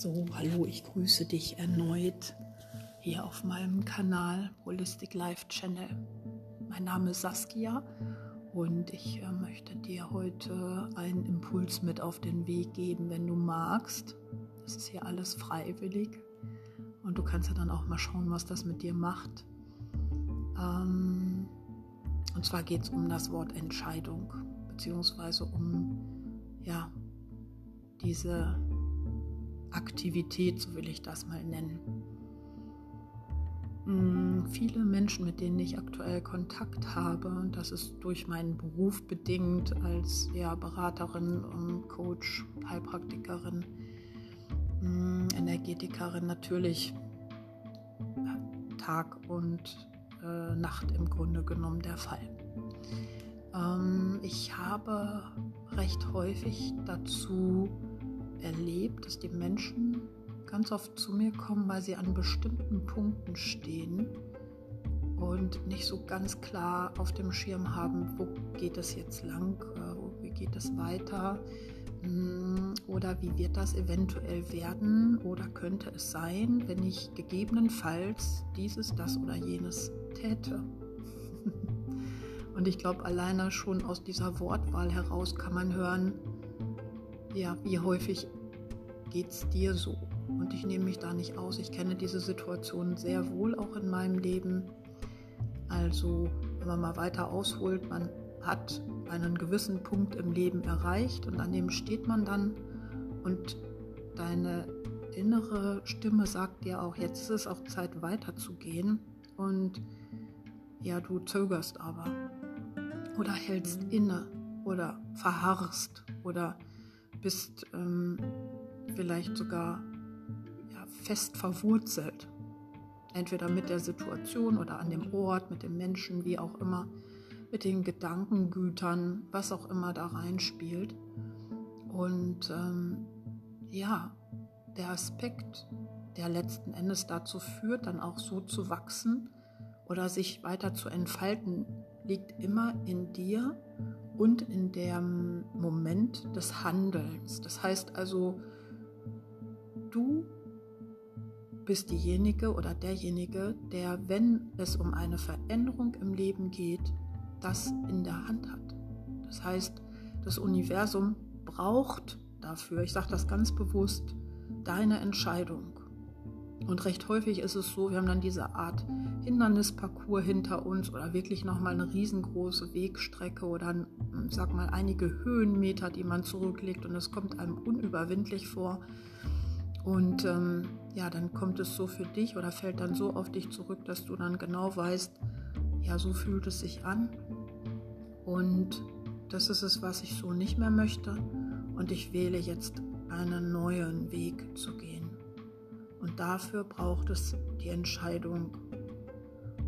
So, hallo, ich grüße dich erneut hier auf meinem Kanal Holistic Life Channel. Mein Name ist Saskia und ich äh, möchte dir heute einen Impuls mit auf den Weg geben, wenn du magst. Das ist hier alles freiwillig und du kannst ja dann auch mal schauen, was das mit dir macht. Ähm, und zwar geht es um das Wort Entscheidung, beziehungsweise um ja, diese Aktivität, so will ich das mal nennen. Hm, viele Menschen, mit denen ich aktuell Kontakt habe, das ist durch meinen Beruf bedingt als ja, Beraterin, Coach, Heilpraktikerin, hm, Energetikerin natürlich Tag und äh, Nacht im Grunde genommen der Fall. Ähm, ich habe recht häufig dazu erlebt, dass die Menschen ganz oft zu mir kommen, weil sie an bestimmten Punkten stehen und nicht so ganz klar auf dem Schirm haben, wo geht es jetzt lang, äh, wie geht es weiter hm, oder wie wird das eventuell werden oder könnte es sein, wenn ich gegebenenfalls dieses, das oder jenes täte. Und ich glaube, alleine schon aus dieser Wortwahl heraus kann man hören, ja, wie häufig geht es dir so? Und ich nehme mich da nicht aus. Ich kenne diese Situation sehr wohl auch in meinem Leben. Also, wenn man mal weiter ausholt, man hat einen gewissen Punkt im Leben erreicht und an dem steht man dann und deine innere Stimme sagt dir auch, jetzt ist es auch Zeit weiterzugehen und ja, du zögerst aber oder hältst inne oder verharrst oder bist ähm, vielleicht sogar ja, fest verwurzelt. Entweder mit der Situation oder an dem Ort, mit dem Menschen, wie auch immer, mit den Gedankengütern, was auch immer da reinspielt. Und ähm, ja, der Aspekt, der letzten Endes dazu führt, dann auch so zu wachsen oder sich weiter zu entfalten, liegt immer in dir und in dem Moment des Handelns. Das heißt also, du bist diejenige oder derjenige, der, wenn es um eine Veränderung im Leben geht, das in der Hand hat. Das heißt, das Universum braucht dafür, ich sage das ganz bewusst, deine Entscheidung. Und recht häufig ist es so, wir haben dann diese Art Hindernisparcours hinter uns oder wirklich nochmal eine riesengroße Wegstrecke oder sag mal einige Höhenmeter, die man zurücklegt und es kommt einem unüberwindlich vor. Und ähm, ja, dann kommt es so für dich oder fällt dann so auf dich zurück, dass du dann genau weißt, ja, so fühlt es sich an. Und das ist es, was ich so nicht mehr möchte. Und ich wähle jetzt einen neuen Weg zu gehen. Und dafür braucht es die Entscheidung.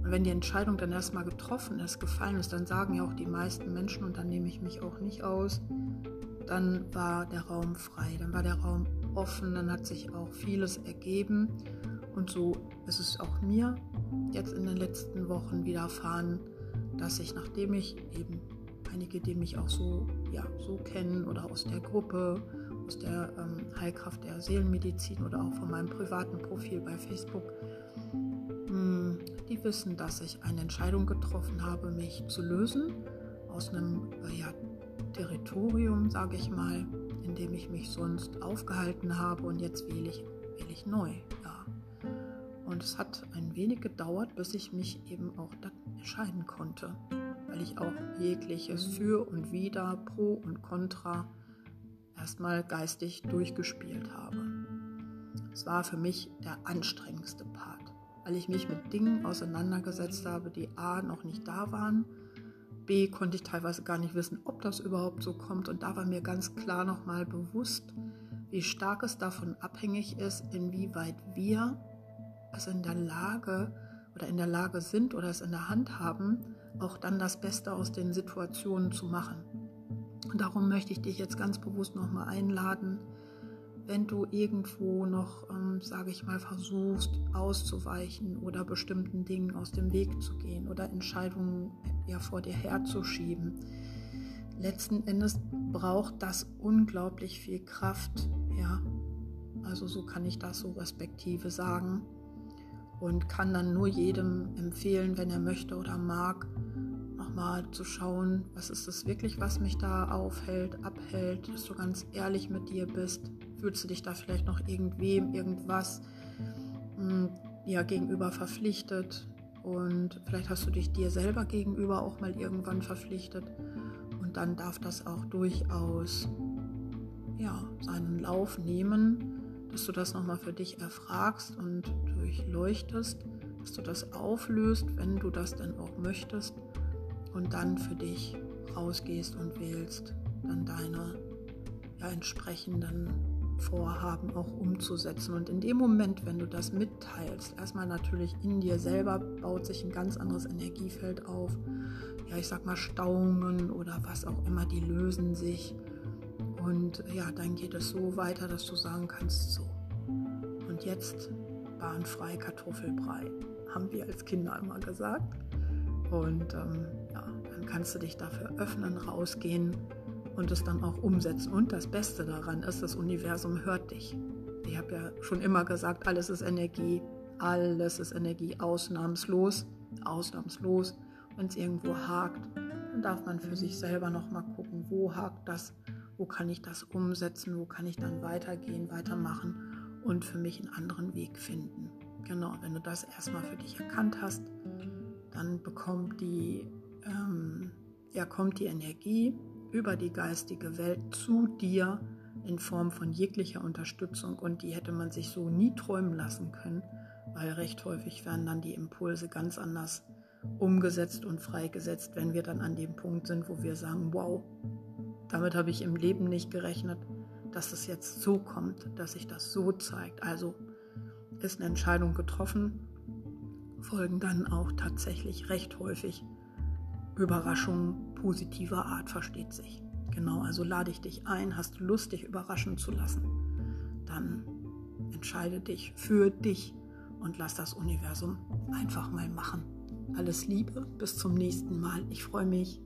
Und wenn die Entscheidung dann erstmal getroffen ist, gefallen ist, dann sagen ja auch die meisten Menschen, und dann nehme ich mich auch nicht aus, dann war der Raum frei, dann war der Raum offen, dann hat sich auch vieles ergeben. Und so ist es auch mir jetzt in den letzten Wochen widerfahren, dass ich, nachdem ich eben einige, die mich auch so, ja, so kennen oder aus der Gruppe aus der ähm, Heilkraft der Seelenmedizin oder auch von meinem privaten Profil bei Facebook, mh, hm, die wissen, dass ich eine Entscheidung getroffen habe, mich zu lösen aus einem äh, ja, Territorium, sage ich mal, in dem ich mich sonst aufgehalten habe und jetzt wähle ich, wähle ich neu. Ja. Und es hat ein wenig gedauert, bis ich mich eben auch entscheiden konnte, weil ich auch jegliches Für und Wider, Pro und Contra erstmal geistig durchgespielt habe. Es war für mich der anstrengendste Part, weil ich mich mit Dingen auseinandergesetzt habe, die A noch nicht da waren, B konnte ich teilweise gar nicht wissen, ob das überhaupt so kommt und da war mir ganz klar nochmal bewusst, wie stark es davon abhängig ist, inwieweit wir es in der Lage oder in der Lage sind oder es in der Hand haben, auch dann das Beste aus den Situationen zu machen. Und darum möchte ich dich jetzt ganz bewusst nochmal einladen, wenn du irgendwo noch, ähm, sage ich mal, versuchst auszuweichen oder bestimmten Dingen aus dem Weg zu gehen oder Entscheidungen ja vor dir herzuschieben. Letzten Endes braucht das unglaublich viel Kraft, ja, Also so kann ich das so respektive sagen und kann dann nur jedem empfehlen, wenn er möchte oder mag, nochmal zu schauen, was ist das wirklich, was mich da aufhält, abhält, dass du ganz ehrlich mit dir bist. Fühlst du dich da vielleicht noch irgendwem, irgendwas hm, ja, gegenüber verpflichtet? Und vielleicht hast du dich dir selber gegenüber auch mal irgendwann verpflichtet. Und dann darf das auch durchaus ja, seinen Lauf nehmen dass du das nochmal für dich erfragst und durchleuchtest, dass du das auflöst, wenn du das denn auch möchtest und dann für dich rausgehst und wählst, dann deine ja, entsprechenden Vorhaben auch umzusetzen. Und in dem Moment, wenn du das mitteilst, erstmal natürlich in dir selber baut sich ein ganz anderes Energiefeld auf. Ja, ich sag mal Stauungen oder was auch immer, die lösen sich. Und ja, dann geht es so weiter, dass du sagen kannst, so. Und jetzt bahnfrei Kartoffelbrei, haben wir als Kinder immer gesagt. Und ähm, dann kannst du dich dafür öffnen, rausgehen und es dann auch umsetzen. Und das Beste daran ist, das Universum hört dich. Ich habe ja schon immer gesagt, alles ist Energie, alles ist Energie, ausnahmslos, ausnahmslos. Wenn es irgendwo hakt, dann darf man für sich selber nochmal gucken, wo hakt das wo kann ich das umsetzen, wo kann ich dann weitergehen, weitermachen und für mich einen anderen Weg finden. Genau, wenn du das erstmal für dich erkannt hast, dann bekommt die, ähm, ja, kommt die Energie über die geistige Welt zu dir in Form von jeglicher Unterstützung und die hätte man sich so nie träumen lassen können, weil recht häufig werden dann die Impulse ganz anders umgesetzt und freigesetzt, wenn wir dann an dem Punkt sind, wo wir sagen, wow, damit habe ich im Leben nicht gerechnet, dass es jetzt so kommt, dass sich das so zeigt. Also ist eine Entscheidung getroffen, folgen dann auch tatsächlich recht häufig Überraschungen positiver Art, versteht sich. Genau, also lade ich dich ein, hast du Lust, dich überraschen zu lassen, dann entscheide dich für dich und lass das Universum einfach mal machen. Alles Liebe, bis zum nächsten Mal. Ich freue mich.